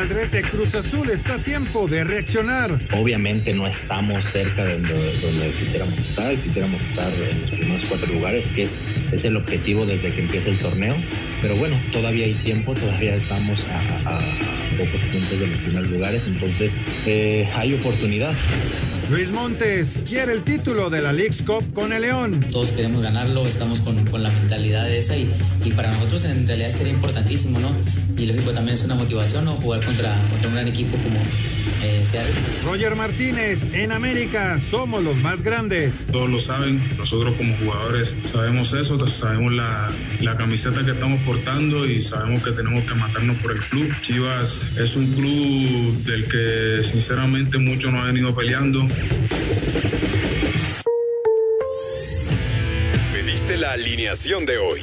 Navarrete, Cruz Azul está a tiempo de reaccionar. Obviamente no estamos cerca de donde, donde, quisiéramos estar, quisiéramos estar en los primeros cuatro lugares, que es, es el objetivo desde que empieza el torneo. Pero bueno, todavía hay tiempo, todavía estamos a, a, a pocos puntos de los primeros lugares, entonces eh, hay oportunidad. Luis Montes quiere el título de la League's Cup con el León. Todos queremos ganarlo, estamos con, con la mentalidad de esa y, y, para nosotros en realidad sería importantísimo, ¿no? Y lógico también es una motivación, ¿no? Jugar contra, contra un gran equipo como eh, Seattle. Roger Martínez, en América somos los más grandes. Todos lo saben, nosotros como jugadores sabemos eso, sabemos la, la camiseta que estamos portando y sabemos que tenemos que matarnos por el club. Chivas es un club del que sinceramente mucho nos ha venido peleando. Pediste la alineación de hoy.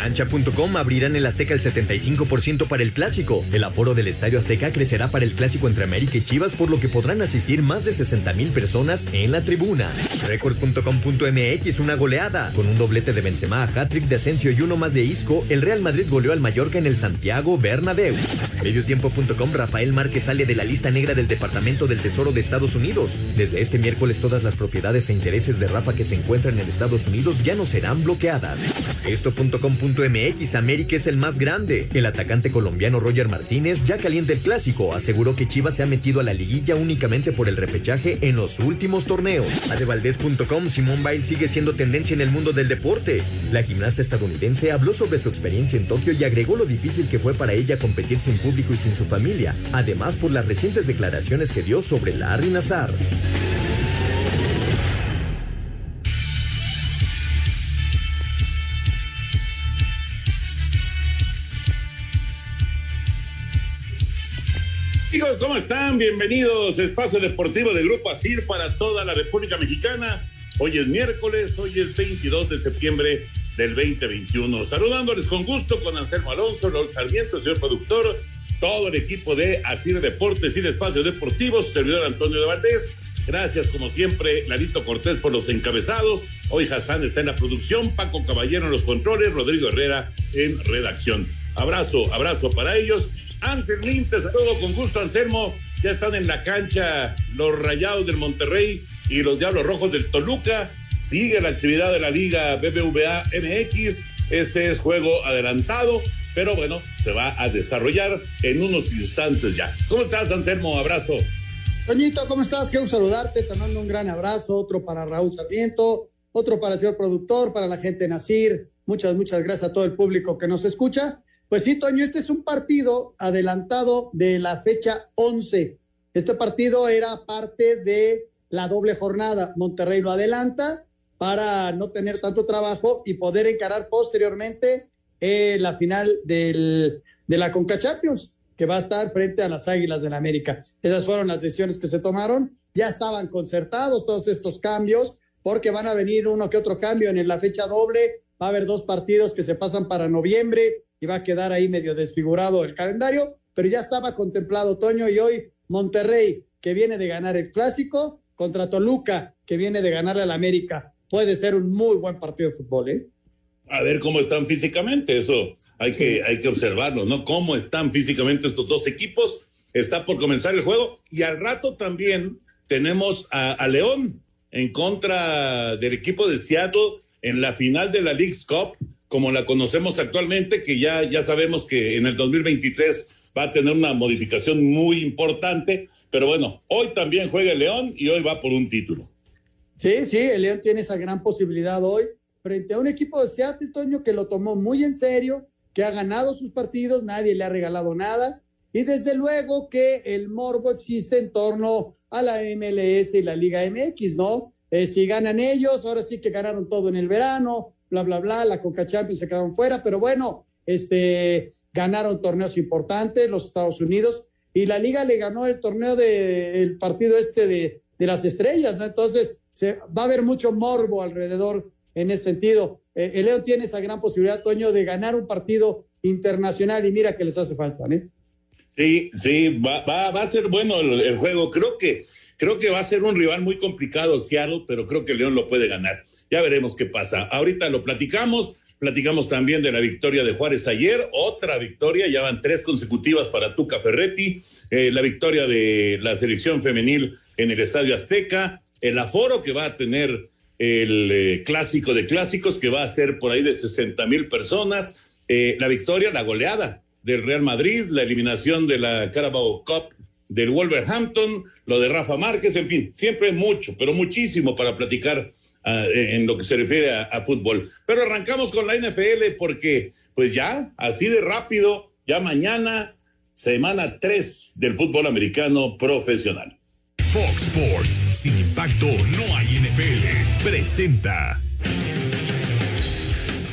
Cancha.com abrirá en el Azteca el 75% para el clásico. El aforo del Estadio Azteca crecerá para el clásico entre América y Chivas, por lo que podrán asistir más de 60 mil personas en la tribuna. Record.com.mx una goleada. Con un doblete de Benzema, hat-trick de Asensio y uno más de Isco, el Real Madrid goleó al Mallorca en el Santiago Bernabéu. Mediotiempo.com Rafael Márquez sale de la lista negra del Departamento del Tesoro de Estados Unidos. Desde este miércoles todas las propiedades e intereses de Rafa que se encuentran en Estados Unidos ya no serán bloqueadas. Esto.com MX América es el más grande. El atacante colombiano Roger Martínez, ya caliente el clásico, aseguró que Chivas se ha metido a la liguilla únicamente por el repechaje en los últimos torneos. Adevaldez.com Simón Bail sigue siendo tendencia en el mundo del deporte. La gimnasta estadounidense habló sobre su experiencia en Tokio y agregó lo difícil que fue para ella competir sin público y sin su familia, además por las recientes declaraciones que dio sobre Larry Nazar. Amigos, ¿cómo están? Bienvenidos a Espacio Deportivo del Grupo ASIR para toda la República Mexicana. Hoy es miércoles, hoy es 22 de septiembre del 2021. Saludándoles con gusto con Anselmo Alonso, Raúl Sarmiento, señor productor, todo el equipo de ASIR Deportes y Espacios Deportivos, servidor Antonio de Valdés. Gracias, como siempre, Larito Cortés por los encabezados. Hoy Hassan está en la producción, Paco Caballero en los controles, Rodrigo Herrera en redacción. Abrazo, abrazo para ellos. Ansel te saludo con gusto, Anselmo. Ya están en la cancha los Rayados del Monterrey y los Diablos Rojos del Toluca. Sigue la actividad de la Liga BBVA MX. Este es juego adelantado, pero bueno, se va a desarrollar en unos instantes ya. ¿Cómo estás, Anselmo? Abrazo. Toñito, ¿cómo estás? Quiero saludarte, te mando un gran abrazo, otro para Raúl Sarmiento, otro para el señor productor, para la gente Nacir. Muchas, muchas gracias a todo el público que nos escucha. Pues sí, Toño, este es un partido adelantado de la fecha 11. Este partido era parte de la doble jornada. Monterrey lo adelanta para no tener tanto trabajo y poder encarar posteriormente eh, la final del, de la Conca Champions, que va a estar frente a las Águilas del la América. Esas fueron las decisiones que se tomaron. Ya estaban concertados todos estos cambios, porque van a venir uno que otro cambio en la fecha doble. Va a haber dos partidos que se pasan para noviembre y va a quedar ahí medio desfigurado el calendario, pero ya estaba contemplado Toño y hoy Monterrey, que viene de ganar el clásico, contra Toluca, que viene de ganarle al América. Puede ser un muy buen partido de fútbol, ¿eh? A ver cómo están físicamente, eso hay que, hay que observarlo, ¿no? Cómo están físicamente estos dos equipos. Está por comenzar el juego y al rato también tenemos a, a León en contra del equipo de Seattle en la final de la League's Cup como la conocemos actualmente, que ya, ya sabemos que en el 2023 va a tener una modificación muy importante, pero bueno, hoy también juega el León y hoy va por un título. Sí, sí, el León tiene esa gran posibilidad hoy frente a un equipo de Seattle, Toño, que lo tomó muy en serio, que ha ganado sus partidos, nadie le ha regalado nada, y desde luego que el morbo existe en torno a la MLS y la Liga MX, ¿no? eh, si ganan ellos, ahora sí que ganaron todo en el verano, bla, bla, bla, la Coca Champions se quedaron fuera, pero bueno, este, ganaron torneos importantes los Estados Unidos y la liga le ganó el torneo del partido este de, de, las estrellas, ¿no? Entonces, se, va a haber mucho morbo alrededor en ese sentido. Eh, el León tiene esa gran posibilidad, Toño, de ganar un partido internacional y mira que les hace falta, ¿eh? Sí, sí, va, va, va a ser bueno el, el, juego. Creo que, creo que va a ser un rival muy complicado, Seattle, pero creo que León lo puede ganar. Ya veremos qué pasa. Ahorita lo platicamos. Platicamos también de la victoria de Juárez ayer, otra victoria, ya van tres consecutivas para Tuca Ferretti, eh, la victoria de la selección femenil en el Estadio Azteca, el aforo que va a tener el eh, clásico de clásicos, que va a ser por ahí de 60 mil personas, eh, la victoria, la goleada del Real Madrid, la eliminación de la Carabao Cup del Wolverhampton, lo de Rafa Márquez, en fin, siempre mucho, pero muchísimo para platicar en lo que se refiere a, a, fútbol. Pero arrancamos con la NFL porque, pues ya, así de rápido, ya mañana, semana 3 del fútbol americano profesional. Fox Sports, sin impacto no hay NFL, presenta.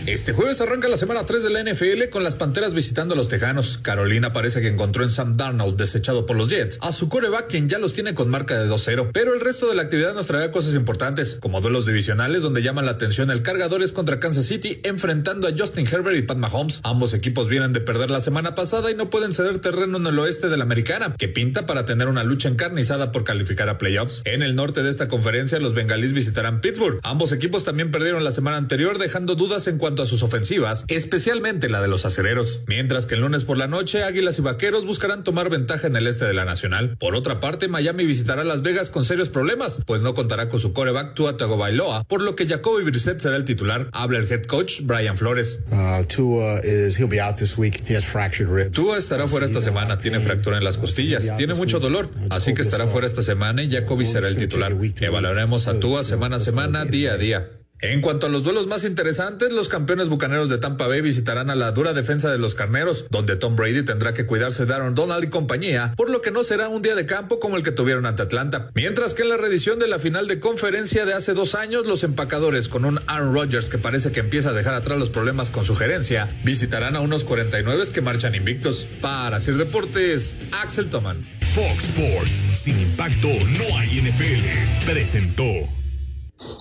Este jueves arranca la semana 3 de la NFL con las Panteras visitando a los Tejanos. Carolina parece que encontró en Sam Darnold, desechado por los Jets, a su coreback quien ya los tiene con marca de 2-0. Pero el resto de la actividad nos traerá cosas importantes, como duelos divisionales donde llaman la atención el Cargadores contra Kansas City enfrentando a Justin Herbert y Pat Mahomes. Ambos equipos vienen de perder la semana pasada y no pueden ceder terreno en el oeste de la americana, que pinta para tener una lucha encarnizada por calificar a playoffs. En el norte de esta conferencia los bengalíes visitarán Pittsburgh. Ambos equipos también perdieron la semana anterior dejando dudas en cuanto a sus ofensivas, especialmente la de los acereros. Mientras que el lunes por la noche, Águilas y Vaqueros buscarán tomar ventaja en el este de la Nacional. Por otra parte, Miami visitará Las Vegas con serios problemas, pues no contará con su coreback Tua Tagovailoa, por lo que Jacoby Brissett será el titular. Habla el head coach Brian Flores. Uh, Tua, is, he'll be out this week. He has fractured ribs. Tua estará fuera esta semana, tiene fractura en las costillas, tiene mucho dolor, así que estará fuera esta semana y Jacoby será el titular. Evaluaremos a Tua semana a semana, día a día. En cuanto a los duelos más interesantes, los campeones bucaneros de Tampa Bay visitarán a la dura defensa de los carneros, donde Tom Brady tendrá que cuidarse de Aaron Donald y compañía, por lo que no será un día de campo como el que tuvieron ante Atlanta. Mientras que en la reedición de la final de conferencia de hace dos años, los empacadores, con un Aaron Rodgers que parece que empieza a dejar atrás los problemas con su gerencia, visitarán a unos 49 que marchan invictos. Para Sir Deportes, Axel Toman. Fox Sports, sin impacto no hay NFL, presentó.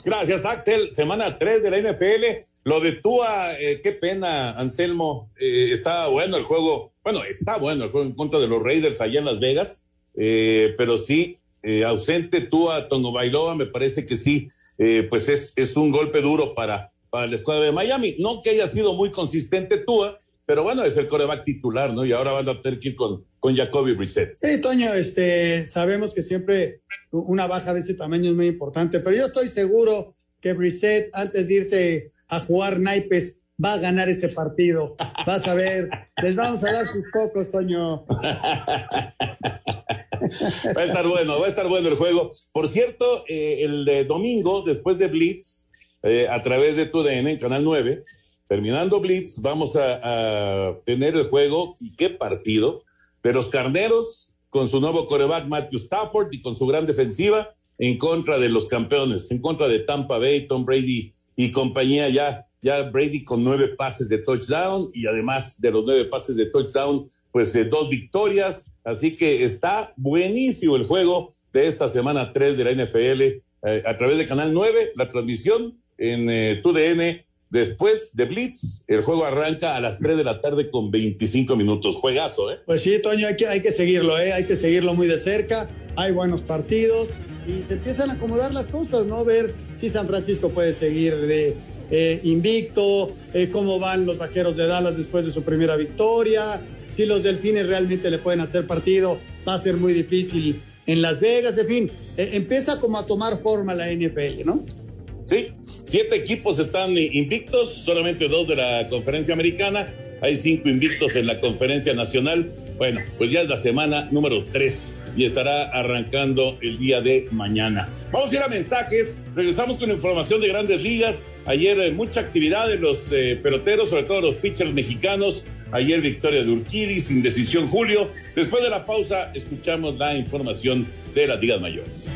Gracias, Axel. Semana 3 de la NFL. Lo de Tua, eh, qué pena, Anselmo. Eh, está bueno el juego. Bueno, está bueno el juego en contra de los Raiders allá en Las Vegas. Eh, pero sí, ausente Tua Tono Bailoa, me parece que sí, pues es, es un golpe duro para, para la escuadra de Miami. No que haya sido muy consistente Tua, pero bueno, es el coreback titular, ¿no? Y ahora van a tener que ir con, con Jacoby Brissett. Sí, Toño, este, sabemos que siempre una baja de ese tamaño es muy importante, pero yo estoy seguro que Brissett, antes de irse a jugar naipes, va a ganar ese partido. Vas a ver, les vamos a dar sus cocos, Toño. va a estar bueno, va a estar bueno el juego. Por cierto, eh, el eh, domingo, después de Blitz, eh, a través de TUDN en Canal 9, terminando Blitz, vamos a, a, tener el juego, y qué partido, de los carneros con su nuevo coreback Matthew Stafford y con su gran defensiva en contra de los campeones, en contra de Tampa Bay, Tom Brady y compañía ya, ya Brady con nueve pases de touchdown y además de los nueve pases de touchdown, pues de dos victorias. Así que está buenísimo el juego de esta semana 3 de la NFL eh, a través de Canal 9, la transmisión en eh, TUDN Después de Blitz, el juego arranca a las 3 de la tarde con 25 minutos. Juegazo, ¿eh? Pues sí, Toño, hay que, hay que seguirlo, ¿eh? Hay que seguirlo muy de cerca. Hay buenos partidos y se empiezan a acomodar las cosas, ¿no? Ver si San Francisco puede seguir de, eh, invicto, eh, cómo van los vaqueros de Dallas después de su primera victoria, si los delfines realmente le pueden hacer partido, va a ser muy difícil en Las Vegas, en fin, eh, empieza como a tomar forma la NFL, ¿no? Sí, siete equipos están invictos, solamente dos de la conferencia americana. Hay cinco invictos en la conferencia nacional. Bueno, pues ya es la semana número tres y estará arrancando el día de mañana. Vamos a ir a mensajes. Regresamos con información de grandes ligas. Ayer eh, mucha actividad de los eh, peloteros, sobre todo los pitchers mexicanos. Ayer victoria de Urquidy, sin decisión Julio. Después de la pausa, escuchamos la información de las ligas mayores.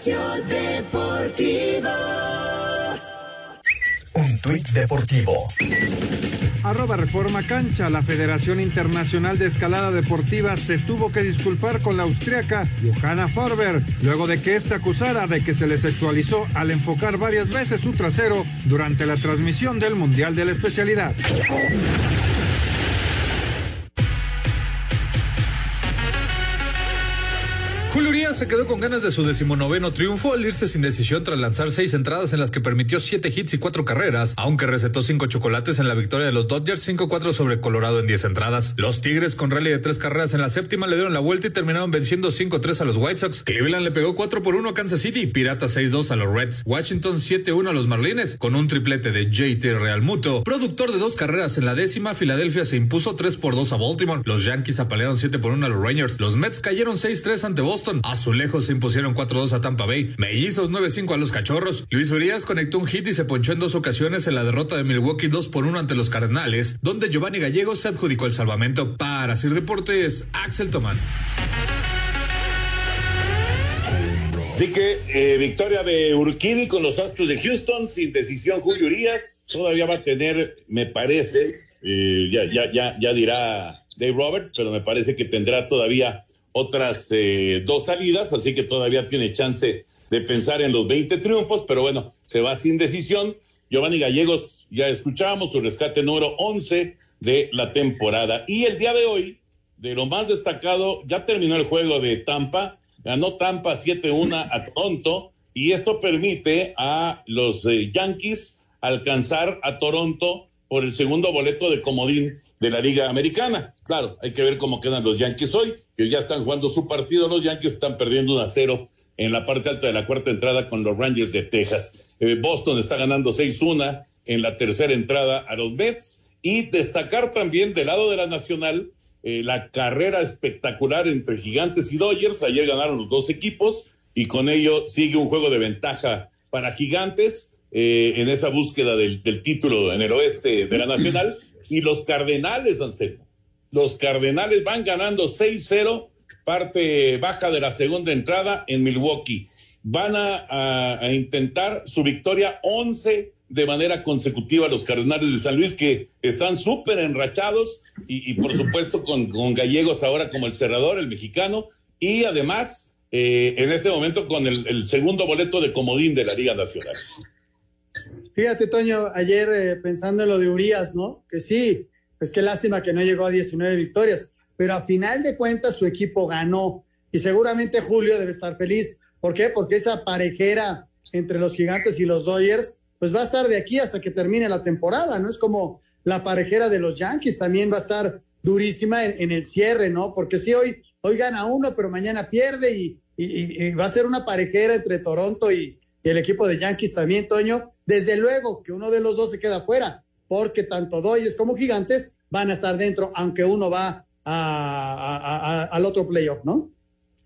Espacio Deportivo. Un tuit deportivo. Arroba Reforma Cancha, la Federación Internacional de Escalada Deportiva se tuvo que disculpar con la austriaca Johanna Farber, luego de que ésta acusara de que se le sexualizó al enfocar varias veces su trasero durante la transmisión del Mundial de la especialidad. Julio Urias se quedó con ganas de su decimonoveno triunfo al irse sin decisión tras lanzar seis entradas en las que permitió siete hits y cuatro carreras, aunque recetó cinco chocolates en la victoria de los Dodgers 5-4 sobre Colorado en diez entradas. Los Tigres con rally de tres carreras en la séptima le dieron la vuelta y terminaron venciendo 5-3 a los White Sox. Cleveland le pegó 4 por 1 a Kansas City, Piratas 6-2 a los Reds, Washington 7-1 a los Marlines con un triplete de JT Realmuto. Productor de dos carreras en la décima, Filadelfia se impuso 3 por 2 a Baltimore. Los Yankees apalearon 7 por 1 a los Rangers. Los Mets cayeron 6-3 ante Boston. Azulejos se impusieron 4-2 a Tampa Bay. Mellizos 9-5 a los Cachorros. Luis Urias conectó un hit y se ponchó en dos ocasiones en la derrota de Milwaukee 2 por 1 ante los Cardenales, donde Giovanni Gallegos se adjudicó el salvamento. Para Sir Deportes, Axel Tomán. Así que eh, victoria de Urquidi con los Astros de Houston, sin decisión Julio Urias. Todavía va a tener, me parece, eh, ya, ya, ya, ya dirá Dave Roberts, pero me parece que tendrá todavía otras eh, dos salidas, así que todavía tiene chance de pensar en los 20 triunfos, pero bueno, se va sin decisión. Giovanni Gallegos, ya escuchábamos su rescate número 11 de la temporada. Y el día de hoy, de lo más destacado, ya terminó el juego de Tampa, ganó Tampa 7-1 a Toronto, y esto permite a los eh, Yankees alcanzar a Toronto por el segundo boleto de comodín de la Liga Americana. Claro, hay que ver cómo quedan los Yankees hoy, que ya están jugando su partido. Los Yankees están perdiendo 1 a 0 en la parte alta de la cuarta entrada con los Rangers de Texas. Eh, Boston está ganando 6-1 en la tercera entrada a los Mets. Y destacar también del lado de la Nacional eh, la carrera espectacular entre Gigantes y Dodgers. Ayer ganaron los dos equipos y con ello sigue un juego de ventaja para Gigantes eh, en esa búsqueda del, título en el oeste de la Nacional. Y los Cardenales, Anselmo. Los Cardenales van ganando 6-0, parte baja de la segunda entrada en Milwaukee. Van a, intentar su victoria 11 de manera consecutiva los Cardenales de San Luis, que están súper enrachados y, por supuesto con, gallegos ahora como el cerrador, el mexicano, y además eh, en este momento con el, segundo boleto de comodín de la Liga Nacional. Fíjate, Toño, ayer eh, pensando en lo de Urias, ¿no? Que sí, pues qué lástima que no llegó a 19 victorias, pero a final de cuentas su equipo ganó y seguramente Julio debe estar feliz. ¿Por qué? Porque esa parejera entre los gigantes y los Dodgers, pues va a estar de aquí hasta que termine la temporada, ¿no? Es como la parejera de los Yankees, también va a estar durísima en, el cierre, ¿no? Porque sí, hoy, hoy gana uno, pero mañana pierde y, va a ser una parejera entre Toronto y el equipo de Yankees también, Toño. Desde luego que uno de los dos se queda fuera, porque tanto Dodgers como Gigantes van a estar dentro, aunque uno va a, al otro playoff, ¿no?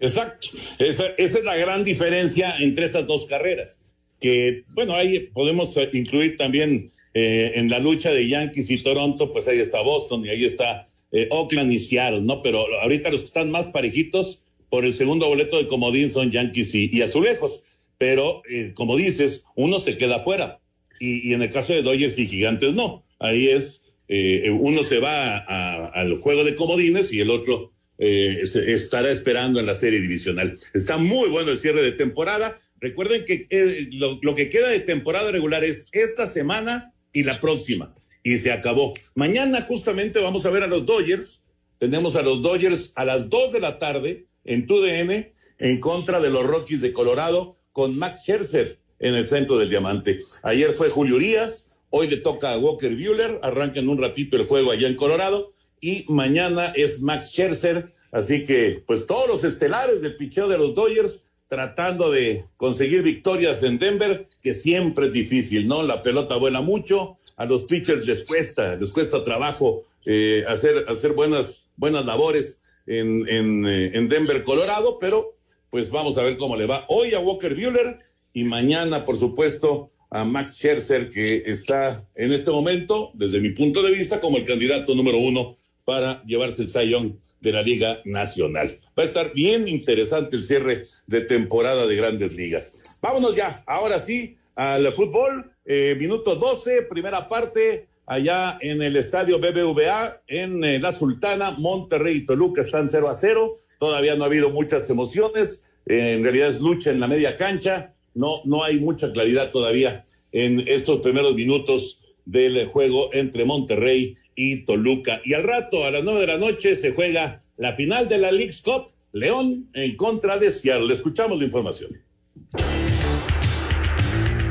Exacto. Esa, esa, es la gran diferencia entre esas dos carreras. Que, bueno, ahí podemos incluir también eh, en la lucha de Yankees y Toronto, pues ahí está Boston y ahí está eh, Oakland y Seattle, ¿no? Pero ahorita los que están más parejitos por el segundo boleto de comodín son Yankees y, y Azulejos. Pero, eh, como dices, uno se queda fuera. Y, en el caso de Dodgers y Gigantes, no. Ahí es, eh, uno se va al juego de comodines y el otro eh, estará esperando en la serie divisional. Está muy bueno el cierre de temporada. Recuerden que lo, lo, que queda de temporada regular es esta semana y la próxima. Y se acabó. Mañana justamente vamos a ver a los Dodgers. Tenemos a los Dodgers a las 2 de la tarde en TUDN en contra de los Rockies de Colorado con Max Scherzer en el centro del diamante. Ayer fue Julio Urias, hoy le toca a Walker Bueller, arranca en un ratito el juego allá en Colorado y mañana es Max Scherzer, así que pues todos los estelares del picheo de los Dodgers tratando de conseguir victorias en Denver, que siempre es difícil, ¿no? La pelota vuela mucho, a los pitchers les cuesta, les cuesta trabajo eh, hacer, hacer buenas, buenas labores en, en, eh, en Denver, Colorado, pero pues vamos a ver cómo le va hoy a Walker Bueller y mañana, por supuesto, a Max Scherzer, que está en este momento, desde mi punto de vista, como el candidato número uno para llevarse el Cy de la Liga Nacional. Va a estar bien interesante el cierre de temporada de grandes ligas. Vámonos ya, ahora sí, al fútbol. Eh, minuto 12, primera parte, allá en el estadio BBVA, en eh, La Sultana, Monterrey y Toluca están 0 a 0. Todavía no ha habido muchas emociones. Eh, en realidad es lucha en la media cancha. No, no hay mucha claridad todavía en estos primeros minutos del juego entre Monterrey y Toluca. Y al rato, a las nueve de la noche, se juega la final de la League's Cup, León en contra de Seattle. Escuchamos la información.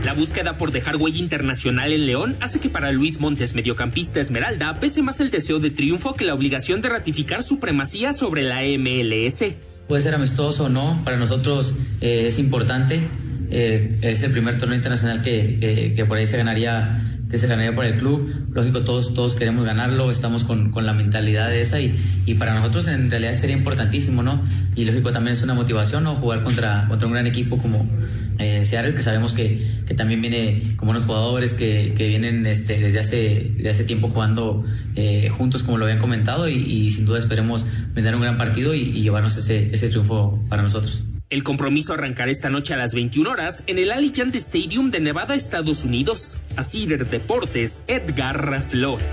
La búsqueda por dejar huella internacional en León hace que para Luis Montes, mediocampista Esmeralda, pese más el deseo de triunfo que la obligación de ratificar supremacía sobre la MLS. Puede ser amistoso o no, para nosotros eh, es importante. Eh, es el primer torneo internacional que, que, por ahí se ganaría que se ganaría para el club. Lógico, todos, todos queremos ganarlo, estamos con, con la mentalidad de esa y, y, para nosotros en realidad sería importantísimo, ¿no? Y lógico también es una motivación, ¿no? Jugar contra, contra un gran equipo como eh, Seattle, que sabemos que, que también viene como unos jugadores que, que vienen este, desde, hace, desde hace tiempo jugando eh, juntos, como lo habían comentado, y, y, sin duda esperemos brindar un gran partido y, y llevarnos ese, ese triunfo para nosotros. El compromiso arrancará esta noche a las 21 horas en el Allianz Stadium de Nevada, Estados Unidos. Así Deportes, Edgar Flores.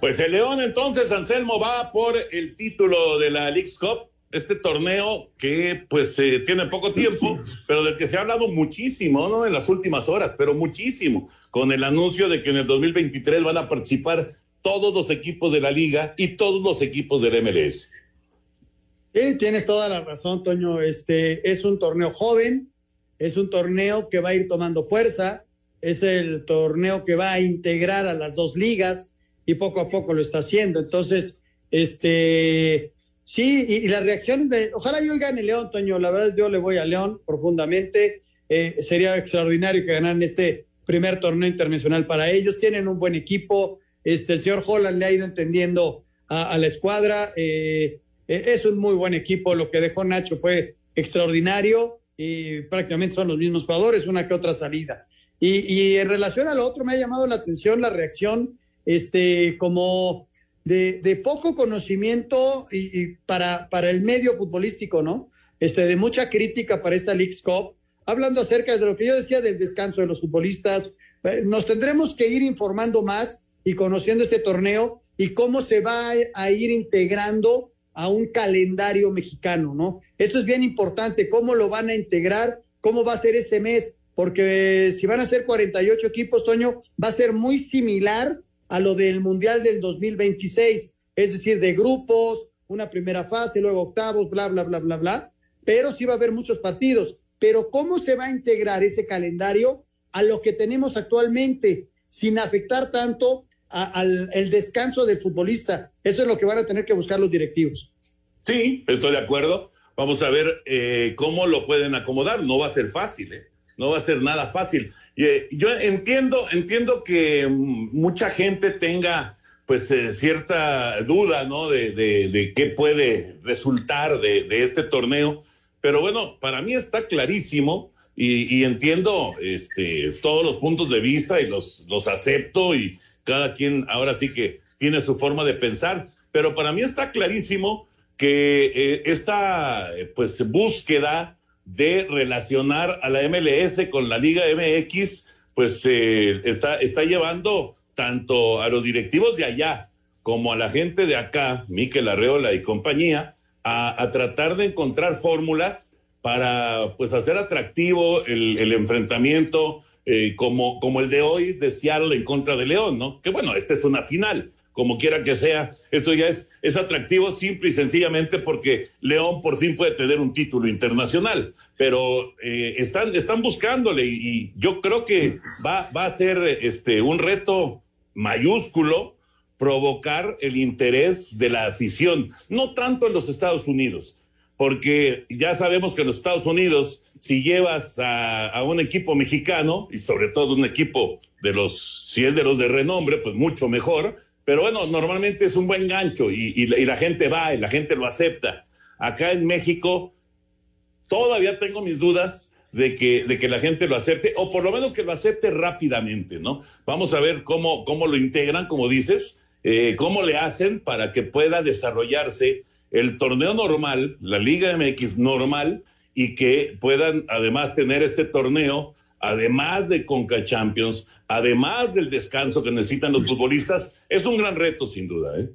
Pues el León entonces, Anselmo, va por el título de la League's Cup, este torneo que pues eh, tiene poco tiempo, pero del que se ha hablado muchísimo, ¿no? En las últimas horas, pero muchísimo, con el anuncio de que en el 2023 van a participar todos los equipos de la liga y todos los equipos del MLS. Sí, tienes toda la razón, Toño. Este es un torneo joven, es un torneo que va a ir tomando fuerza, es el torneo que va a integrar a las dos ligas y poco a poco lo está haciendo. Entonces, este sí, y, y la reacción de, ojalá yo gane León, Toño. La verdad, yo le voy a León profundamente. Eh, sería extraordinario que ganaran este primer torneo internacional para ellos. Tienen un buen equipo. Este, el señor Holland le ha ido entendiendo a, la escuadra. Eh, es un muy buen equipo, lo que dejó Nacho fue extraordinario y prácticamente son los mismos jugadores, una que otra salida. Y, y en relación a lo otro, me ha llamado la atención la reacción, este, como de, poco conocimiento y, para, para el medio futbolístico, ¿no? Este, de mucha crítica para esta League's Cup, hablando acerca de lo que yo decía del descanso de los futbolistas. Nos tendremos que ir informando más y conociendo este torneo y cómo se va a ir integrando a un calendario mexicano, ¿no? Eso es bien importante, cómo lo van a integrar, cómo va a ser ese mes, porque si van a ser 48 equipos, Toño, va a ser muy similar a lo del Mundial del 2026, es decir, de grupos, una primera fase, luego octavos, bla, bla, bla, bla, bla, pero sí va a haber muchos partidos. Pero ¿cómo se va a integrar ese calendario a lo que tenemos actualmente, sin afectar tanto al el descanso del futbolista. Eso es lo que van a tener que buscar los directivos. Sí, estoy de acuerdo. Vamos a ver eh, cómo lo pueden acomodar. No va a ser fácil, ¿eh? No va a ser nada fácil. Eh, yo entiendo, entiendo que mucha gente tenga pues eh, cierta duda, ¿no? De, de, qué puede resultar de, este torneo. Pero bueno, para mí está clarísimo y, y entiendo este, todos los puntos de vista y los, los acepto y, cada quien ahora sí que tiene su forma de pensar, pero para mí está clarísimo que eh, esta pues búsqueda de relacionar a la MLS con la Liga MX pues eh, está, está llevando tanto a los directivos de allá como a la gente de acá, Miquel Arreola y compañía, a, tratar de encontrar fórmulas para pues hacer atractivo el, el enfrentamiento, eh, como, como el de hoy de Seattle en contra de León, ¿no? Que bueno, esta es una final, como quiera que sea, esto ya es, es atractivo simple y sencillamente porque León por fin puede tener un título internacional, pero eh, están, están buscándole y, y, yo creo que va, va a ser este, un reto mayúsculo provocar el interés de la afición, no tanto en los Estados Unidos, porque ya sabemos que en los Estados Unidos si llevas a, a, un equipo mexicano y sobre todo un equipo de los, si es de los de renombre, pues mucho mejor. Pero bueno, normalmente es un buen gancho y, y, la gente va y la gente lo acepta. Acá en México todavía tengo mis dudas de que, de que la gente lo acepte, o por lo menos que lo acepte rápidamente, ¿no? Vamos a ver cómo, cómo lo integran, como dices, eh, cómo le hacen para que pueda desarrollarse el torneo normal, la Liga MX normal, y que puedan además tener este torneo, además de Conca Champions, además del descanso que necesitan los futbolistas, es un gran reto sin duda. ¿eh?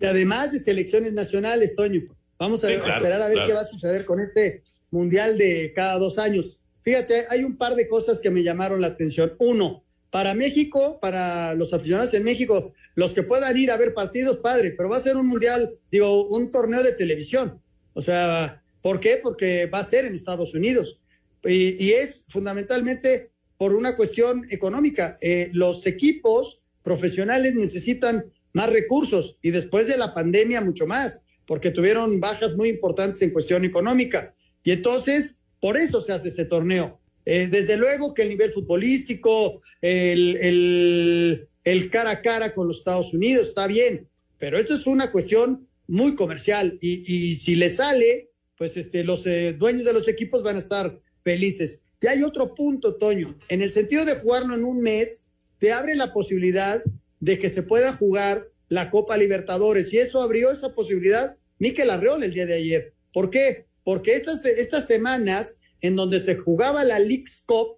Y además de selecciones nacionales, Toño, vamos a, esperar a ver qué va a suceder con este mundial de cada dos años. Fíjate, hay un par de cosas que me llamaron la atención. Uno, para México, para los aficionados en México, los que puedan ir a ver partidos, padre, pero va a ser un mundial, digo, un torneo de televisión. O sea, ¿por qué? Porque va a ser en Estados Unidos. Y, es fundamentalmente por una cuestión económica. Eh, los equipos profesionales necesitan más recursos y después de la pandemia mucho más, porque tuvieron bajas muy importantes en cuestión económica. Y entonces, por eso se hace ese torneo. Eh, desde luego que el nivel futbolístico, el, el, cara a cara con los Estados Unidos está bien, pero esto es una cuestión muy comercial y, si le sale, pues este, los eh, dueños de los equipos van a estar felices. Y hay otro punto, Toño, en el sentido de jugarlo en un mes, te abre la posibilidad de que se pueda jugar la Copa Libertadores y eso abrió esa posibilidad Miquel Arreola el día de ayer. ¿Por qué? Porque estas, estas semanas en donde se jugaba la League's Cup,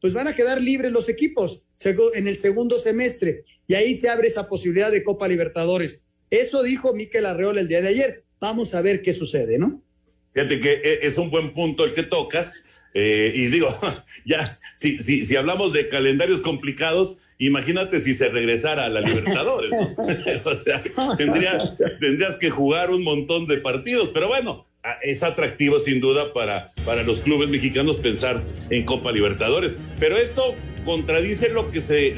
pues van a quedar libres los equipos en el segundo semestre y ahí se abre esa posibilidad de Copa Libertadores. Eso dijo Miquel Arreola el día de ayer. Vamos a ver qué sucede, ¿no? Fíjate que e, es un buen punto el que tocas. Eh, y digo, ya, si, si, si hablamos de calendarios complicados, imagínate si se regresara a la Libertadores. o sea, tendrías que jugar un montón de partidos. Pero bueno, Ah, es atractivo sin duda para, para los clubes mexicanos pensar en Copa Libertadores. Pero esto contradice lo que se,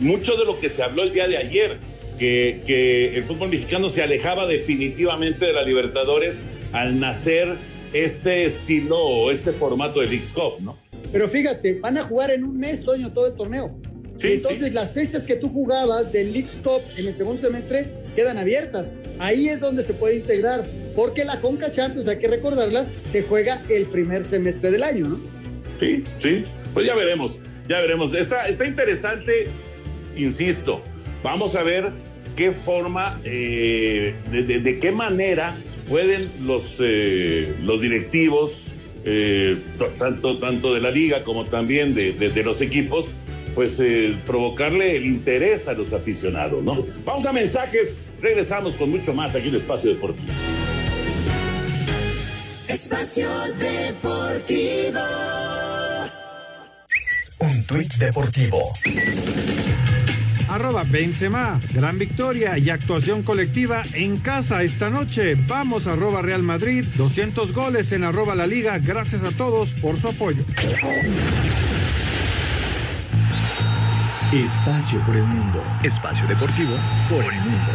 mucho de lo que se habló el día de ayer, que, que el fútbol mexicano se alejaba definitivamente de la Libertadores al nacer este estilo o este formato de League Cup, ¿no? Pero fíjate, van a jugar en un mes, Toño, todo el torneo. entonces las fechas que tú jugabas del League Cup en el segundo semestre quedan abiertas. Ahí es donde se puede integrar porque la Conca Champions, hay que recordarla, se juega el primer semestre del año, ¿no? Sí, sí, pues ya veremos, ya veremos. Está, está interesante, insisto, vamos a ver qué forma, eh, de, qué manera pueden los, eh, los directivos, eh, tanto, tanto de la liga como también de, de los equipos, pues provocarle el interés a los aficionados, ¿no? Vamos a mensajes, regresamos con mucho más aquí en Espacio Deportivo. Espacio Deportivo. Un tuit deportivo. Arroba Benzema, gran victoria y actuación colectiva en casa esta noche. Vamos arroba Real Madrid, 200 goles en arroba la liga. Gracias a todos por su apoyo. Espacio por el mundo. Espacio deportivo por el mundo.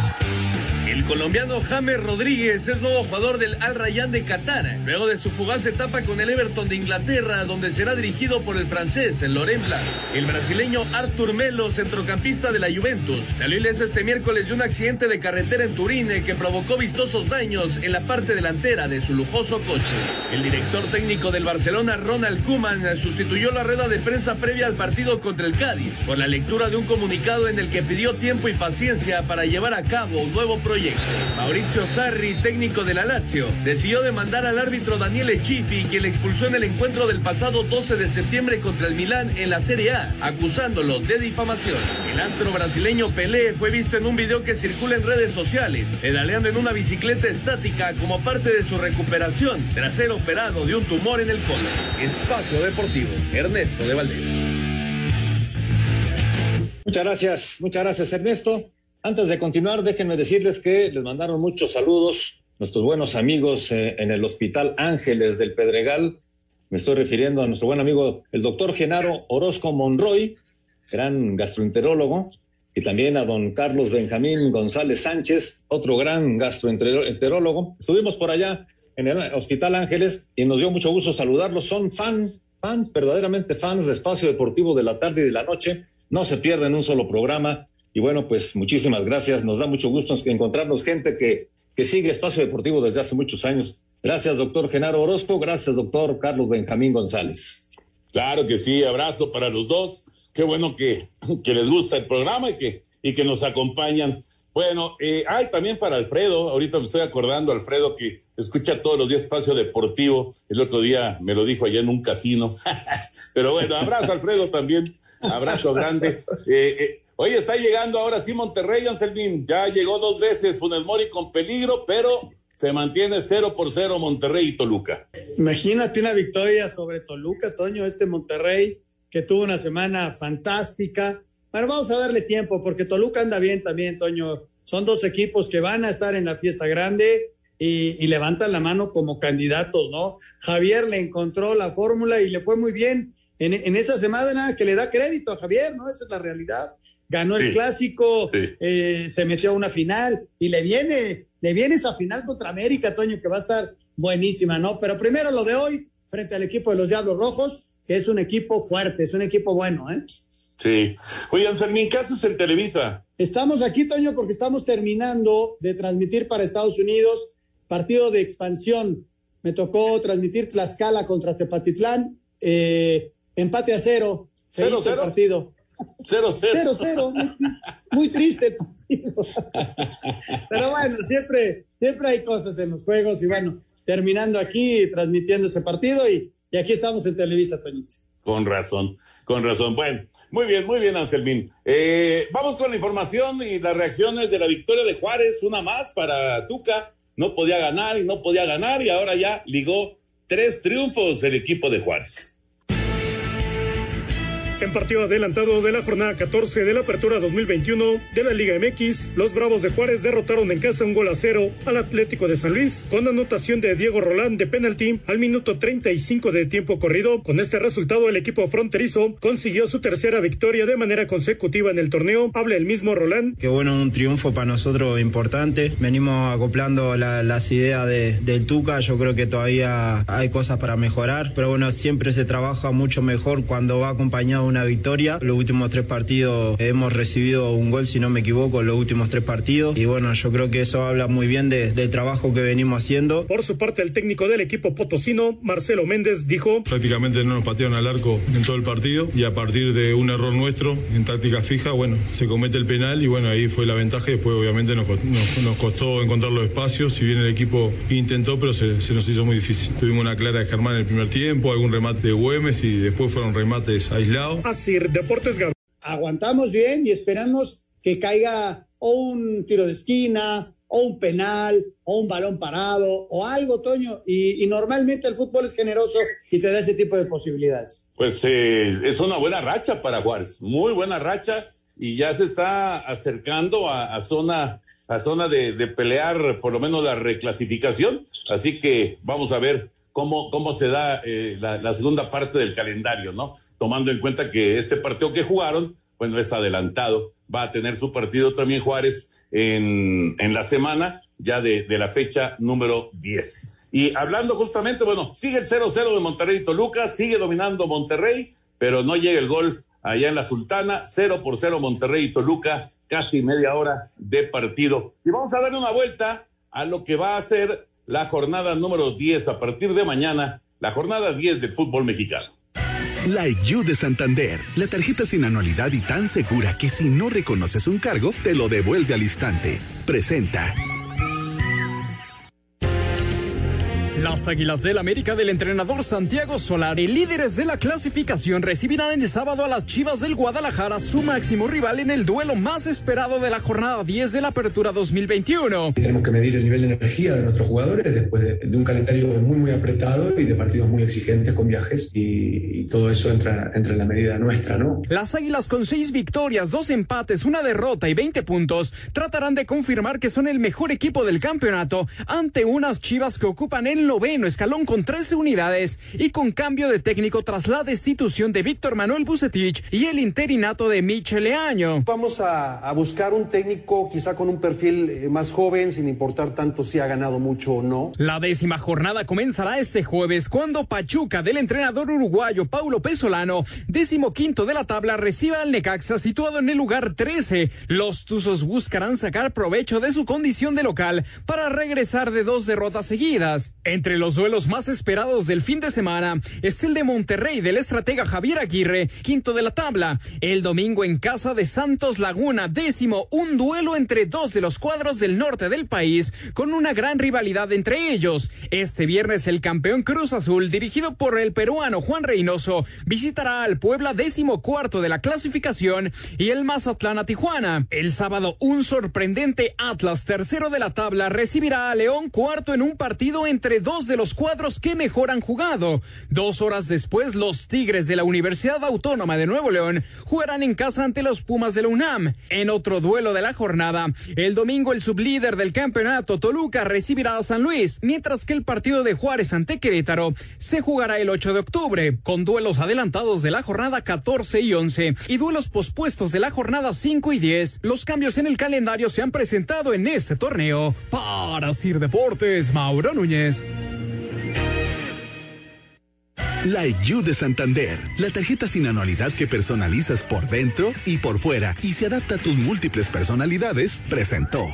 El colombiano James Rodríguez es nuevo jugador del Al Rayyan de Qatar, luego de su fugaz etapa con el Everton de Inglaterra, donde será dirigido por el francés Laurent Blanc. El brasileño Artur Melo, centrocampista de la Juventus, salió ileso este miércoles de un accidente de carretera en Turín que provocó vistosos daños en la parte delantera de su lujoso coche. El director técnico del Barcelona, Ronald Koeman, sustituyó la rueda de prensa previa al partido contra el Cádiz por la lectura de un comunicado en el que pidió tiempo y paciencia para llevar a cabo un nuevo proyecto Mauricio Sarri, técnico de la Lazio, decidió demandar al árbitro Daniele Cifi, quien le expulsó en el encuentro del pasado 12 de septiembre contra el Milán en la Serie A, acusándolo de difamación. El astro brasileño Pelé fue visto en un video que circula en redes sociales, pedaleando en una bicicleta estática como parte de su recuperación tras ser operado de un tumor en el colon. Espacio Deportivo, Ernesto de Valdés. Muchas gracias, muchas gracias Ernesto. Antes de continuar, déjenme decirles que les mandaron muchos saludos nuestros buenos amigos eh, en el Hospital Ángeles del Pedregal. Me estoy refiriendo a nuestro buen amigo, el doctor Genaro Orozco Monroy, gran gastroenterólogo, y también a don Carlos Benjamín González Sánchez, otro gran gastroenterólogo. Estuvimos por allá en el Hospital Ángeles y nos dio mucho gusto saludarlos. Son fan, fans, verdaderamente fans de Espacio Deportivo de la tarde y de la noche. No se pierden un solo programa y bueno, pues muchísimas gracias. Nos da mucho gusto encontrarnos gente que, que sigue Espacio Deportivo desde hace muchos años. Gracias, doctor Genaro Orozco. Gracias, doctor Carlos Benjamín González. Claro que sí, abrazo para los dos. Qué bueno que, que les gusta el programa y que, y que nos acompañan. Bueno, eh, hay también para Alfredo, ahorita me estoy acordando, Alfredo, que escucha todos los días Espacio Deportivo, el otro día me lo dijo allá en un casino, pero bueno, abrazo Alfredo también, abrazo grande. Eh, eh, oye, está llegando ahora sí Monterrey, Anselmín, ya llegó dos veces Funes Mori con peligro, pero se mantiene cero por cero Monterrey y Toluca. Imagínate una victoria sobre Toluca, Toño, este Monterrey que tuvo una semana fantástica. Bueno, vamos a darle tiempo porque Toluca anda bien también, Toño. Son dos equipos que van a estar en la fiesta grande y, levantan la mano como candidatos, ¿no? Javier le encontró la fórmula y le fue muy bien en, esa semana que le da crédito a Javier, ¿no? Esa es la realidad ganó el clásico, eh, se metió a una final y le viene, le viene esa final contra América, Toño, que va a estar buenísima, ¿no? Pero primero lo de hoy, frente al equipo de los Diablos Rojos, que es un equipo fuerte, es un equipo bueno, ¿eh? Sí. Oigan, Anselmín, ¿qué haces en Televisa? Estamos aquí, Toño, porque estamos terminando de transmitir para Estados Unidos partido de expansión. Me tocó transmitir Tlaxcala contra Tepatitlán, eh, empate a cero. Se ¿Cero, hizo cero? El partido. 0-0. 0-0. Muy, triste. Pero bueno, siempre, siempre hay cosas en los juegos. Y bueno, terminando aquí, transmitiendo ese partido. Y, y aquí estamos en Televisa, Toñito. Con razón, con razón. Bueno, muy bien, muy bien, Anselmín. Eh, vamos con la información y las reacciones de la victoria de Juárez, una más para Tuca. No podía ganar y no podía ganar y ahora ya ligó tres triunfos el equipo de Juárez. En partido adelantado de la jornada 14 de la Apertura 2021 de la Liga MX, los Bravos de Juárez derrotaron en casa un gol a cero al Atlético de San Luis con anotación de Diego Rolán de penalti al minuto 35 de tiempo corrido. Con este resultado, el equipo fronterizo consiguió su tercera victoria de manera consecutiva en el torneo. Habla el mismo Rolán. Qué bueno, un triunfo para nosotros importante. Venimos acoplando las ideas de, del Tuca. Yo creo que todavía hay cosas para mejorar, pero bueno, siempre se trabaja mucho mejor cuando va acompañado una victoria. Los últimos tres partidos hemos recibido un gol, si no me equivoco, los últimos tres partidos. Y bueno, yo creo que eso habla muy bien del trabajo que venimos haciendo. Por su parte, el técnico del equipo potosino, Marcelo Méndez, dijo: Prácticamente no nos patearon al arco en todo el partido y a partir de un error nuestro en táctica fija, bueno, se comete el penal y bueno, ahí fue la ventaja y después obviamente nos, nos, costó encontrar los espacios, si bien el equipo intentó, pero se, se, nos hizo muy difícil. Tuvimos una clara de Germán en el primer tiempo, algún remate de Güemes y después fueron remates aislados. Deportes Aguantamos bien y esperamos que caiga o un tiro de esquina, o un penal, o un balón parado, o algo, Toño. Y, normalmente el fútbol es generoso y te da ese tipo de posibilidades. Pues eh, es una buena racha para Juárez, muy buena racha, y ya se está acercando a, zona a zona de, pelear por lo menos la reclasificación. Así que vamos a ver cómo, cómo se da eh, la segunda parte del calendario, ¿no? Tomando en cuenta que este partido que jugaron, bueno, es adelantado, va a tener su partido también Juárez en, en la semana ya de, de, la fecha número 10. Y hablando justamente, bueno, sigue el 0-0 de Monterrey y Toluca, sigue dominando Monterrey, pero no llega el gol allá en la Sultana, 0 por 0 Monterrey y Toluca, casi media hora de partido. Y vamos a darle una vuelta a lo que va a ser la jornada número 10 a partir de mañana, la jornada 10 del fútbol mexicano. Like You de Santander, la tarjeta sin anualidad y tan segura que si no reconoces un cargo, te lo devuelve al instante. Presenta. Las Águilas del América del entrenador Santiago Solari, líderes de la clasificación, recibirán el sábado a las Chivas del Guadalajara, su máximo rival en el duelo más esperado de la jornada 10 de la Apertura 2021. Tenemos que medir el nivel de energía de nuestros jugadores después de, un calendario muy, muy apretado y de partidos muy exigentes con viajes y, todo eso entra, entra en la medida nuestra, ¿no? Las Águilas con seis victorias, dos empates, una derrota y 20 puntos tratarán de confirmar que son el mejor equipo del campeonato ante unas Chivas que ocupan el noveno escalón con 13 unidades y con cambio de técnico tras la destitución de Víctor Manuel Bucetich y el interinato de Michel Leaño. Vamos a, buscar un técnico quizá con un perfil eh, más joven, sin importar tanto si ha ganado mucho o no. La décima jornada comenzará este jueves cuando Pachuca del entrenador uruguayo Paulo Pesolano, décimo quinto de la tabla, reciba al Necaxa situado en el lugar 13. Los Tuzos buscarán sacar provecho de su condición de local para regresar de dos derrotas seguidas. En Entre los duelos más esperados del fin de semana está el de Monterrey del estratega Javier Aguirre, quinto de la tabla. El domingo en casa de Santos Laguna, décimo, un duelo entre dos de los cuadros del norte del país, con una gran rivalidad entre ellos. Este viernes el campeón Cruz Azul, dirigido por el peruano Juan Reynoso, visitará al Puebla décimo cuarto de la clasificación y el Mazatlán a Tijuana. El sábado un sorprendente Atlas tercero de la tabla recibirá a León cuarto en un partido entre de los cuadros que mejor han jugado. Dos horas después los Tigres de la Universidad Autónoma de Nuevo León jugarán en casa ante los Pumas de la UNAM. En otro duelo de la jornada, el domingo el sublíder del campeonato Toluca recibirá a San Luis, mientras que el partido de Juárez ante Querétaro se jugará el 8 de octubre, con duelos adelantados de la jornada 14 y 11 y duelos pospuestos de la jornada 5 y 10. Los cambios en el calendario se han presentado en este torneo. Para Sir Deportes, Mauro Núñez. La IU de Santander, la tarjeta sin anualidad que personalizas por dentro y por fuera y se adapta a tus múltiples personalidades, presentó.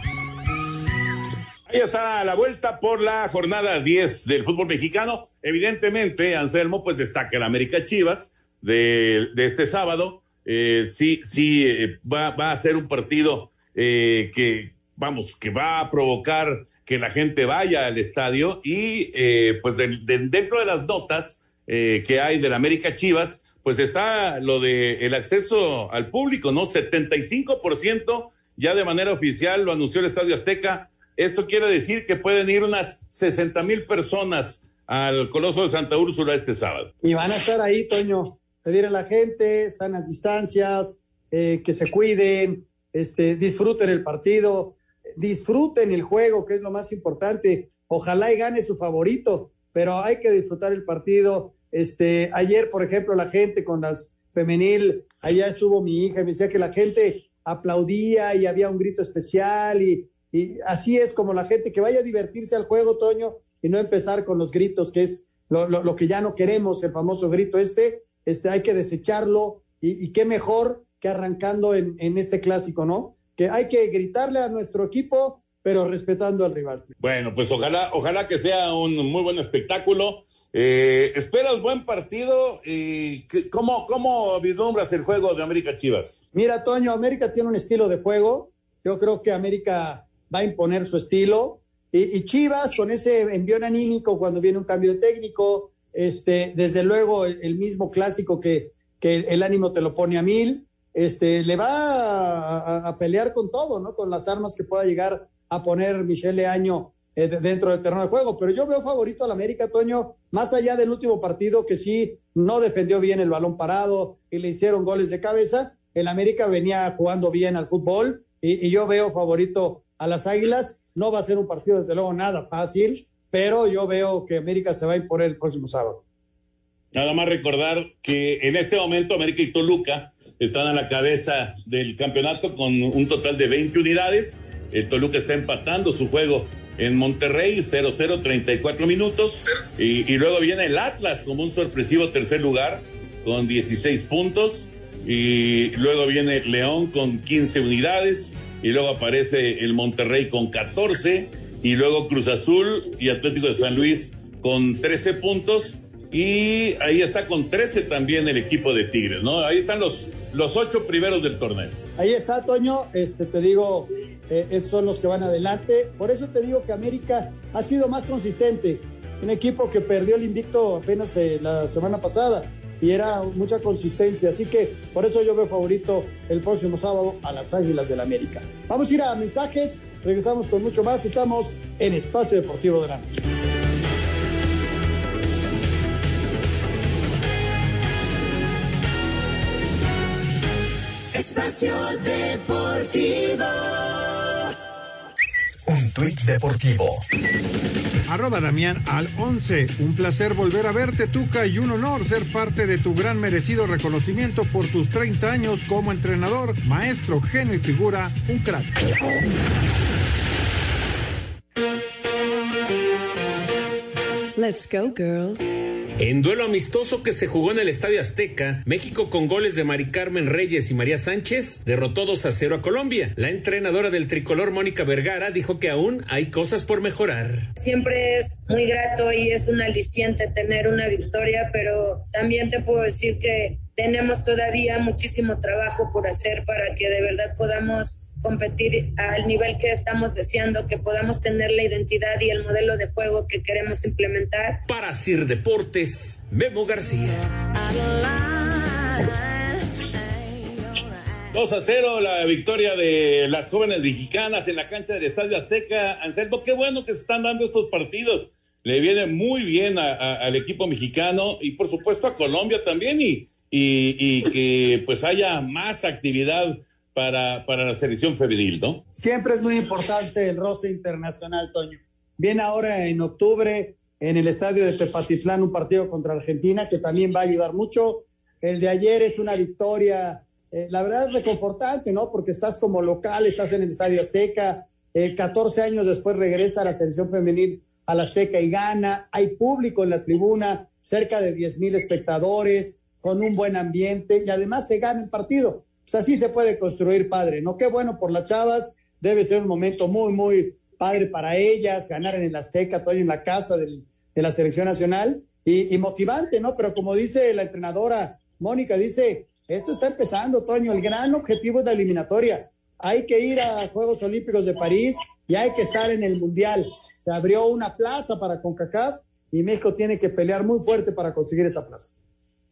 Ahí está la vuelta por la jornada 10 del fútbol mexicano. Evidentemente, Anselmo, pues destaca el América Chivas de, este sábado. Eh, sí, sí, eh, va, va, a ser un partido eh, que, vamos, que va a provocar que la gente vaya al estadio y, eh, pues, de, de, dentro de las notas eh, que hay del América Chivas, pues está lo de el acceso al público, ¿no? 75% ya de manera oficial lo anunció el Estadio Azteca. Esto quiere decir que pueden ir unas 60 mil personas al Coloso de Santa Úrsula este sábado. Y van a estar ahí, Toño, pedir a la gente, sanas distancias, eh, que se cuiden, este, disfruten el partido, disfruten el juego, que es lo más importante. Ojalá y gane su favorito, pero hay que disfrutar el partido. Este, ayer, por ejemplo, la gente con las femenil, allá estuvo mi hija y me decía que la gente aplaudía y había un grito especial y, y así es como la gente que vaya a divertirse al juego, Toño, y no empezar con los gritos, que es lo, lo, que ya no queremos, el famoso grito este, este hay que desecharlo y, y qué mejor que arrancando en, en este clásico, ¿no? Que hay que gritarle a nuestro equipo, pero respetando al rival. Bueno, pues ojalá, ojalá que sea un muy buen espectáculo. Eh, ¿Esperas buen partido? Eh, ¿cómo, ¿Cómo vislumbras el juego de América Chivas? Mira, Toño, América tiene un estilo de juego. Yo creo que América va a imponer su estilo. Y, y Chivas, con ese envión anímico cuando viene un cambio técnico, este, desde luego el, el mismo clásico que, que, el ánimo te lo pone a mil, este, le va a, a, a pelear con todo, ¿no? Con las armas que pueda llegar a poner Michelle Año eh, dentro del terreno de juego. Pero yo veo favorito al América, Toño, más allá del último partido que sí no defendió bien el balón parado y le hicieron goles de cabeza. El América venía jugando bien al fútbol y, y yo veo favorito a las Águilas. No va a ser un partido, desde luego, nada fácil, pero yo veo que América se va a imponer el próximo sábado. Nada más recordar que en este momento América y Toluca están a la cabeza del campeonato con un total de 20 unidades. El Toluca está empatando su juego en Monterrey, 0-0, 34 minutos. Y, y, luego viene el Atlas como un sorpresivo tercer lugar con 16 puntos. Y luego viene León con 15 unidades. Y luego aparece el Monterrey con 14. Y luego Cruz Azul y Atlético de San Luis con 13 puntos. Y ahí está con 13 también el equipo de Tigres, ¿no? Ahí están los, los ocho primeros del torneo. Ahí está, Toño. Este, te digo, eh, son los que van adelante. Por eso te digo que América ha sido más consistente. Un equipo que perdió el invicto apenas eh, la semana pasada y era mucha consistencia. Así que por eso yo veo favorito el próximo sábado a las Águilas del América. Vamos a ir a mensajes. Regresamos con mucho más. Estamos en Espacio Deportivo de la Noche. Espacio Deportivo. Un tuit deportivo. Arroba Damián al 11. Un placer volver a verte, Tuca, y un honor ser parte de tu gran merecido reconocimiento por tus 30 años como entrenador, maestro, genio y figura, un crack. Let's go, girls. En duelo amistoso que se jugó en el Estadio Azteca, México con goles de Mari Carmen Reyes y María Sánchez derrotó 2 a 0 a Colombia. La entrenadora del tricolor Mónica Vergara dijo que aún hay cosas por mejorar. Siempre es muy grato y es un aliciente tener una victoria, pero también te puedo decir que tenemos todavía muchísimo trabajo por hacer para que de verdad podamos competir al nivel que estamos deseando, que podamos tener la identidad y el modelo de juego que queremos implementar. Para Sir Deportes, Memo García. 2 a 0 la victoria de las jóvenes mexicanas en la cancha del Estadio Azteca. Anselmo, qué bueno que se están dando estos partidos. Le viene muy bien al equipo mexicano y por supuesto a Colombia también y, y, que pues haya más actividad para, para la selección femenil, ¿no? Siempre es muy importante el roce internacional, Toño. Viene ahora en octubre en el estadio de Tepatitlán un partido contra Argentina que también va a ayudar mucho. El de ayer es una victoria, eh, la verdad es reconfortante, ¿no? Porque estás como local, estás en el Estadio Azteca, eh, 14 años después regresa la selección femenil al Azteca y gana, hay público en la tribuna, cerca de 10 mil espectadores, con un buen ambiente y además se gana el partido. Pues así se puede construir padre, ¿no? Qué bueno por las chavas, debe ser un momento muy, muy padre para ellas, ganar en el Azteca, todo en la casa del, de la selección nacional y, y, motivante, ¿no? Pero como dice la entrenadora Mónica, dice, esto está empezando, Toño, el gran objetivo es la eliminatoria. Hay que ir a Juegos Olímpicos de París y hay que estar en el Mundial. Se abrió una plaza para CONCACAF y México tiene que pelear muy fuerte para conseguir esa plaza.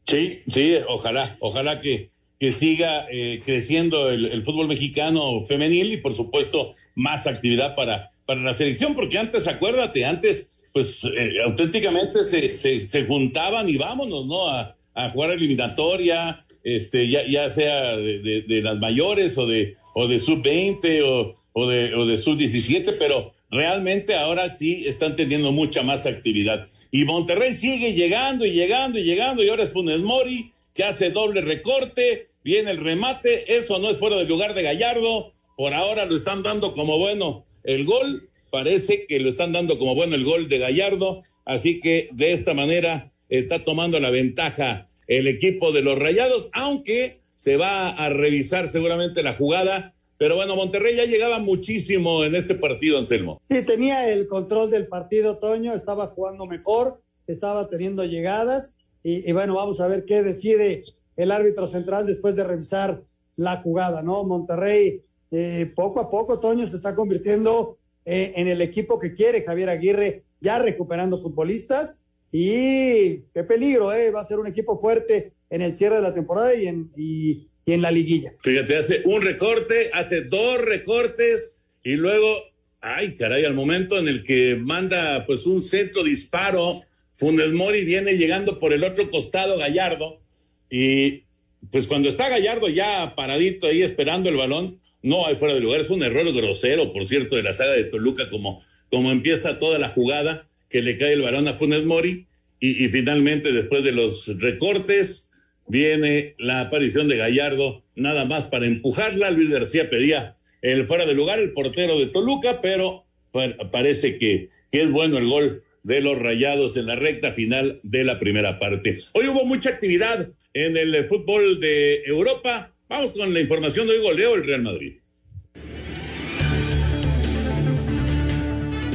Sí, sí, ojalá, ojalá que, que siga eh, creciendo el, fútbol mexicano femenil y por supuesto más actividad para, para la selección, porque antes, acuérdate, antes pues eh, auténticamente se, se, juntaban y vámonos, ¿no? A, jugar eliminatoria, este, ya, ya sea de, de, las mayores o de, o de sub-20 o, o, de, o de sub-17, pero realmente ahora sí están teniendo mucha más actividad. Y Monterrey sigue llegando y llegando y llegando, y ahora es Funes Mori, que hace doble recorte, viene el remate, eso no es fuera del lugar de Gallardo, por ahora lo están dando como bueno el gol, parece que lo están dando como bueno el gol de Gallardo, así que de esta manera está tomando la ventaja el equipo de los Rayados, aunque se va a revisar seguramente la jugada pero bueno, Monterrey ya llegaba muchísimo en este partido, Anselmo. Sí, tenía el control del partido, Toño, estaba jugando mejor, estaba teniendo llegadas. Y, bueno, vamos a ver qué decide el árbitro central después de revisar la jugada, ¿no? Monterrey, eh, poco a poco, Toño se está convirtiendo eh, en el equipo que quiere Javier Aguirre, ya recuperando futbolistas. Y qué peligro, ¿eh? Va a ser un equipo fuerte en el cierre de la temporada y en, y en la liguilla. Fíjate, hace un recorte, hace dos recortes y luego, ay caray, al momento en el que manda pues un centro disparo, Funes Mori viene llegando por el otro costado Gallardo y pues cuando está Gallardo ya paradito ahí esperando el balón, no hay fuera de lugar, es un error grosero, por cierto, de la saga de Toluca, como, como empieza toda la jugada, que le cae el balón a Funes Mori y, finalmente después de los recortes, viene la aparición de Gallardo, nada más para empujarla. Luis García pedía el fuera de lugar, el portero de Toluca, pero parece que es bueno el gol de los Rayados en la recta final de la primera parte. Hoy hubo mucha actividad en el fútbol de Europa. Vamos con la información de hoy goleo el Real Madrid.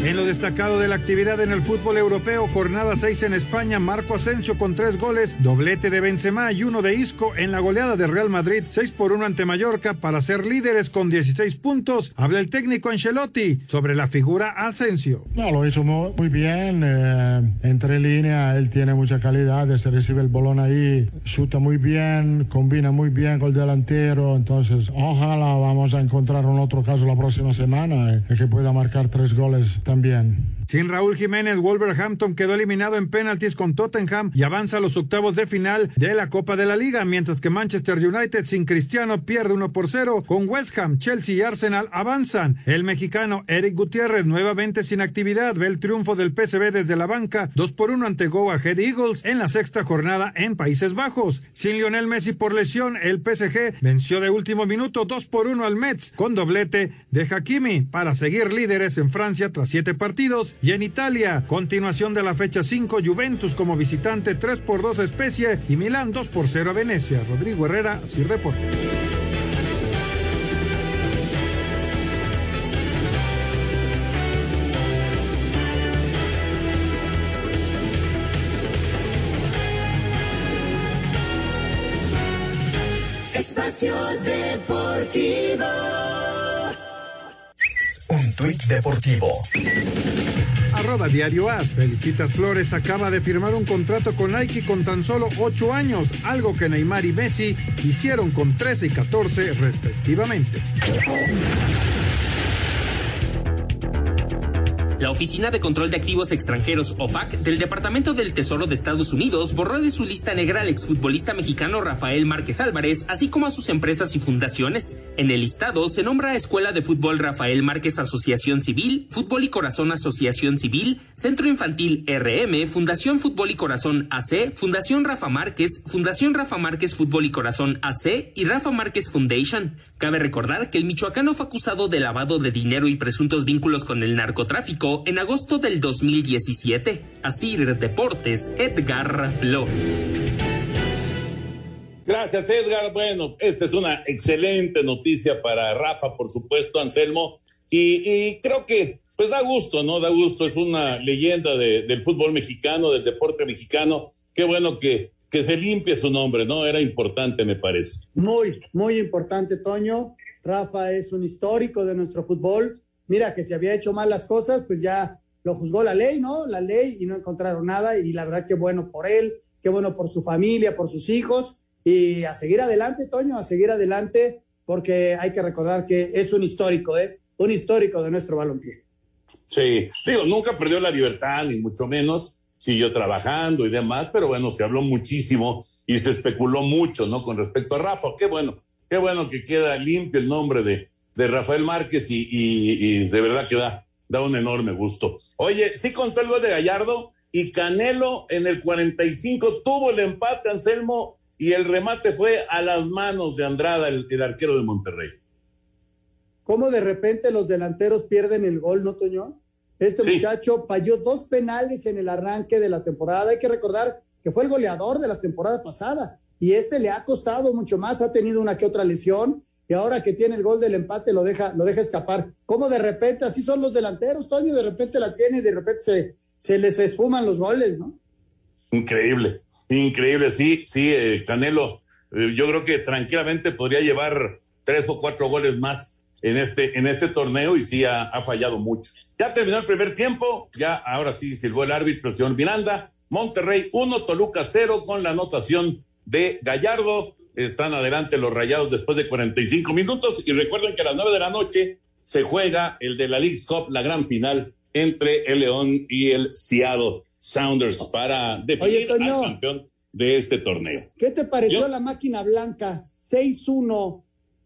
En lo destacado de la actividad en el fútbol europeo, jornada 6 en España, Marco Asensio con tres goles, doblete de Benzema y uno de Isco en la goleada de Real Madrid, 6 por 1 ante Mallorca para ser líderes con 16 puntos. Habla el técnico Ancelotti sobre la figura Asensio. No, lo hizo muy bien, eh, entre líneas, él tiene mucha calidad, se recibe el bolón ahí, chuta muy bien, combina muy bien con el delantero, entonces ojalá vamos a encontrar un otro caso la próxima semana, eh, que pueda marcar tres goles también también. Sin Raúl Jiménez, Wolverhampton quedó eliminado en penaltis con Tottenham y avanza a los octavos de final de la Copa de la Liga, mientras que Manchester United sin Cristiano pierde 1 por 0 con West Ham, Chelsea y Arsenal avanzan. El mexicano Eric Gutiérrez nuevamente sin actividad ve el triunfo del PSV desde la banca 2 por 1 ante Go Ahead Eagles en la sexta jornada en Países Bajos. Sin Lionel Messi por lesión, el PSG venció de último minuto 2 por 1 al Metz con doblete de Hakimi para seguir líderes en Francia tras siete partidos Y en Italia, continuación de la fecha 5, Juventus como visitante 3 por 2 especie y Milán 2 por 0 a Venecia. Rodrigo Herrera, Sir Deportes. Espacio Deportivo. Un tuit deportivo. Arroba Diario As. Felicitas Flores acaba de firmar un contrato con Nike con tan solo 8 años, algo que Neymar y Messi hicieron con 13 y 14 respectivamente. La Oficina de Control de Activos Extranjeros, OFAC, del Departamento del Tesoro de Estados Unidos borró de su lista negra al exfutbolista mexicano Rafael Márquez Álvarez, así como a sus empresas y fundaciones. En el listado se nombra Escuela de Fútbol Rafael Márquez Asociación Civil, Fútbol y Corazón Asociación Civil, Centro Infantil RM, Fundación Fútbol y Corazón AC, Fundación Rafa Márquez, Fundación Rafa Márquez Fútbol y Corazón AC y Rafa Márquez Foundation. Cabe recordar que el michoacano fue acusado de lavado de dinero y presuntos vínculos con el narcotráfico en agosto del 2017. Así Deportes, Edgar Flores. Gracias, Edgar. Bueno, esta es una excelente noticia para Rafa, por supuesto, Anselmo. Y, y creo que, pues da gusto, ¿no? Da gusto. Es una leyenda de, del fútbol mexicano, del deporte mexicano. Qué bueno que, que se limpie su nombre, ¿no? Era importante, me parece. Muy, muy importante, Toño. Rafa es un histórico de nuestro fútbol mira que si había hecho mal las cosas, pues ya lo juzgó la ley, ¿no? La ley y no encontraron nada y la verdad que bueno por él, qué bueno por su familia, por sus hijos y a seguir adelante, Toño, a seguir adelante porque hay que recordar que es un histórico, ¿eh? Un histórico de nuestro balompié. Sí, digo, nunca perdió la libertad, ni mucho menos, siguió trabajando y demás, pero bueno, se habló muchísimo y se especuló mucho, ¿no? Con respecto a Rafa, qué bueno, qué bueno que queda limpio el nombre de, de Rafael Márquez y, de verdad que da, da un enorme gusto. Oye, sí contó el gol de Gallardo y Canelo en el 45 tuvo el empate, Anselmo, y el remate fue a las manos de Andrada, el, arquero de Monterrey. ¿Cómo de repente los delanteros pierden el gol, no, Toño? Este muchacho falló dos penales en el arranque de la temporada. Hay que recordar que fue el goleador de la temporada pasada y este le ha costado mucho más. Ha tenido una que otra lesión y ahora que tiene el gol del empate lo deja, lo deja escapar. ¿Cómo de repente así son los delanteros, Toño? De repente la tiene y de repente se, se les esfuman los goles, ¿no? Increíble, increíble, sí, sí, eh, Canelo. Eh, yo creo que tranquilamente podría llevar tres o cuatro goles más en este, en este torneo y sí ha, ha fallado mucho. Ya terminó el primer tiempo, ya ahora sí silbó el árbitro, señor Miranda. Monterrey 1, Toluca 0 con la anotación de Gallardo están adelante los rayados después de 45 minutos. Y recuerden que a las 9 de la noche se juega el de la League Cup, la gran final entre el León y el Seattle Sounders para definir al campeón de este torneo. ¿Qué te pareció la máquina blanca? 6-1,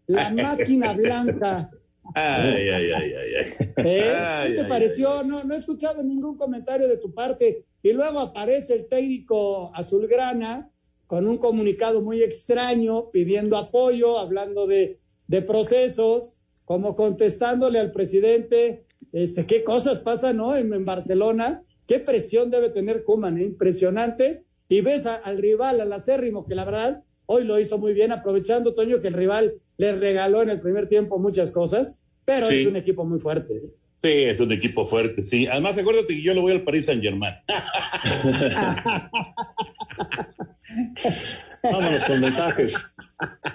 la máquina blanca. Ay, ay, ay, ay, ¿Eh? ¿Qué te pareció? No, no he escuchado ningún comentario de tu parte. Y luego aparece el técnico azulgrana con un comunicado muy extraño pidiendo apoyo, hablando de, de procesos, como contestándole al presidente, este, qué cosas pasan ¿no? en, Barcelona, qué presión debe tener Kuman, ¿eh? impresionante. Y ves al rival, al acérrimo, que la verdad hoy lo hizo muy bien, aprovechando, Toño, que el rival le regaló en el primer tiempo muchas cosas, pero es un equipo muy fuerte. ¿eh? Sí, es un equipo fuerte, sí. Además, acuérdate que yo le voy al Paris Saint Germain. Vámonos con mensajes.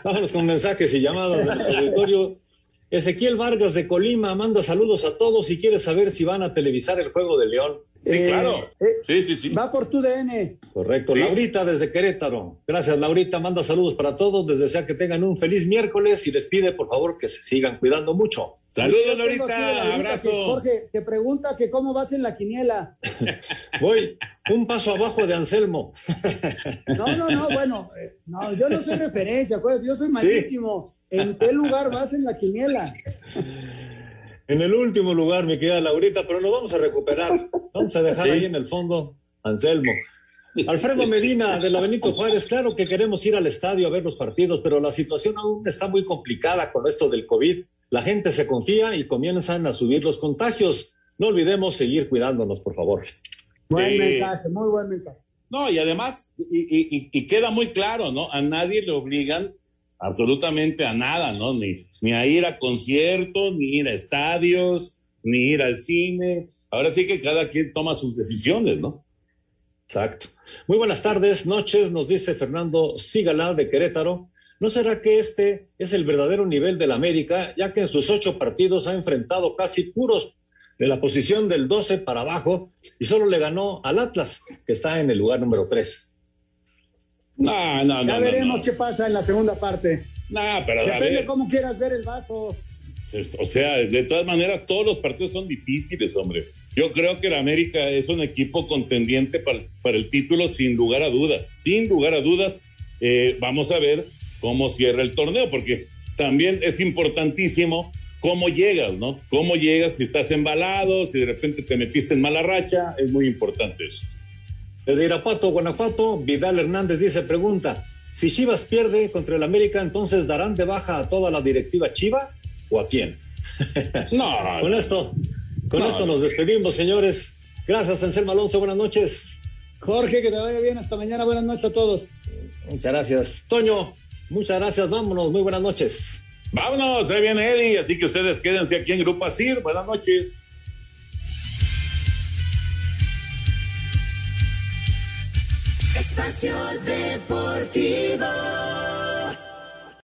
Vámonos con mensajes y llamadas del auditorio. Ezequiel Vargas de Colima manda saludos a todos y quiere saber si van a televisar el juego de León. Sí, eh, claro. Eh, sí, sí, sí. Va por tu DN. Correcto. Laurita desde Querétaro. Gracias, Laurita. Manda saludos para todos. Les desea que tengan un feliz miércoles y les pide, por favor, que se sigan cuidando mucho. Saludos, Laurita. Abrazo. Jorge, te pregunta que cómo vas en la quiniela. Voy un paso abajo de Anselmo. no, no, no. Bueno, eh, no, yo no soy referencia. Yo soy malísimo. ¿En qué lugar vas en la quiniela? En el último lugar, me queda Laurita, pero lo vamos a recuperar. Vamos a dejar ahí en el fondo, Anselmo. Alfredo Medina de la Benito Juárez, claro que queremos ir al estadio a ver los partidos, pero la situación aún está muy complicada con esto del COVID. La gente se confía y comienzan a subir los contagios. no olvidemos seguir cuidándonos, por favor. Buen mensaje, muy buen mensaje. No, y además, y, queda muy claro, ¿no? A nadie le obligan absolutamente a nada, ¿no? Ni, ni a ir a conciertos, ni ir a estadios, ni ir al cine. Ahora sí que cada quien toma sus decisiones, ¿no? Exacto. Muy buenas tardes, noches, nos dice Fernando Sígala de Querétaro. ¿No será que este es el verdadero nivel del América, ya que en sus ocho partidos ha enfrentado casi puros de la posición del 12 para abajo y solo le ganó al Atlas, que está en el lugar número 3. No, no, no. Ya veremos qué pasa en la segunda parte. No, pero Depende cómo quieras ver el vaso. O sea, de todas maneras, todos los partidos son difíciles, hombre. Yo creo que el América es un equipo contendiente para, para el título sin lugar a dudas. Sin lugar a dudas, eh, vamos a ver cómo cierra el torneo, porque también es importantísimo cómo llegas, ¿no? Cómo llegas si estás embalado, si de repente te metiste en mala racha, es muy importante eso. Desde Irapuato, Guanajuato, Vidal Hernández dice, pregunta, si Chivas pierde contra el América, entonces darán de baja a toda la directiva Chiva o a quién? No. con esto, con esto nos despedimos, señores. Gracias, Anselmo Alonso, buenas noches. Jorge, que te vaya bien, hasta mañana, buenas noches a todos. Muchas gracias. Toño, muchas gracias, vámonos, muy buenas noches. Vámonos, ahí viene Eddie, así que ustedes quédense aquí en Grupo Asir. Buenas noches. Espacio Deportivo.